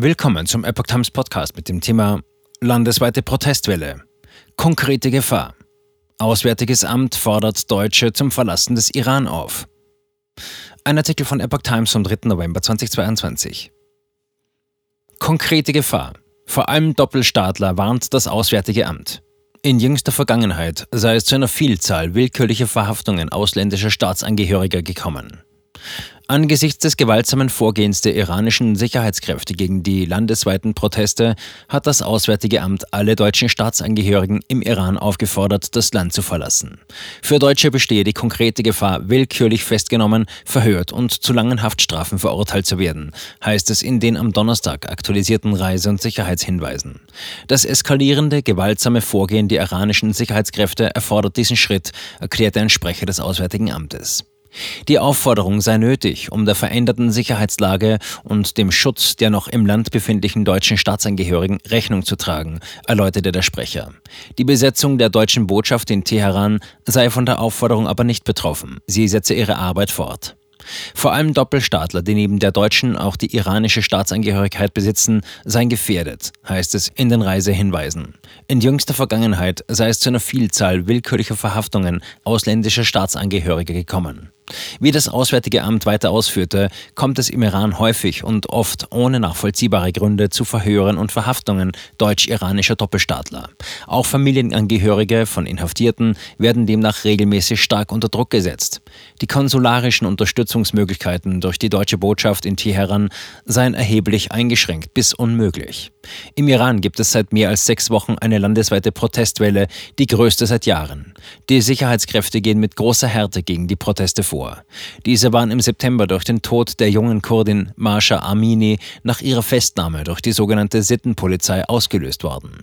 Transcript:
Willkommen zum Epoch Times Podcast mit dem Thema Landesweite Protestwelle. Konkrete Gefahr. Auswärtiges Amt fordert Deutsche zum Verlassen des Iran auf. Ein Artikel von Epoch Times vom 3. November 2022. Konkrete Gefahr. Vor allem Doppelstaatler warnt das Auswärtige Amt. In jüngster Vergangenheit sei es zu einer Vielzahl willkürlicher Verhaftungen ausländischer Staatsangehöriger gekommen. Angesichts des gewaltsamen Vorgehens der iranischen Sicherheitskräfte gegen die landesweiten Proteste hat das Auswärtige Amt alle deutschen Staatsangehörigen im Iran aufgefordert, das Land zu verlassen. Für Deutsche bestehe die konkrete Gefahr, willkürlich festgenommen, verhört und zu langen Haftstrafen verurteilt zu werden, heißt es in den am Donnerstag aktualisierten Reise- und Sicherheitshinweisen. Das eskalierende, gewaltsame Vorgehen der iranischen Sicherheitskräfte erfordert diesen Schritt, erklärte ein Sprecher des Auswärtigen Amtes. Die Aufforderung sei nötig, um der veränderten Sicherheitslage und dem Schutz der noch im Land befindlichen deutschen Staatsangehörigen Rechnung zu tragen, erläuterte der Sprecher. Die Besetzung der deutschen Botschaft in Teheran sei von der Aufforderung aber nicht betroffen. Sie setze ihre Arbeit fort. Vor allem Doppelstaatler, die neben der deutschen auch die iranische Staatsangehörigkeit besitzen, seien gefährdet, heißt es in den Reisehinweisen. In jüngster Vergangenheit sei es zu einer Vielzahl willkürlicher Verhaftungen ausländischer Staatsangehöriger gekommen. Wie das Auswärtige Amt weiter ausführte, kommt es im Iran häufig und oft ohne nachvollziehbare Gründe zu Verhören und Verhaftungen deutsch-iranischer Doppelstaatler. Auch Familienangehörige von Inhaftierten werden demnach regelmäßig stark unter Druck gesetzt. Die konsularischen Unterstützungsmöglichkeiten durch die deutsche Botschaft in Teheran seien erheblich eingeschränkt bis unmöglich. Im Iran gibt es seit mehr als sechs Wochen eine landesweite Protestwelle, die größte seit Jahren. Die Sicherheitskräfte gehen mit großer Härte gegen die Proteste vor. Diese waren im September durch den Tod der jungen Kurdin Masha Amini nach ihrer Festnahme durch die sogenannte Sittenpolizei ausgelöst worden.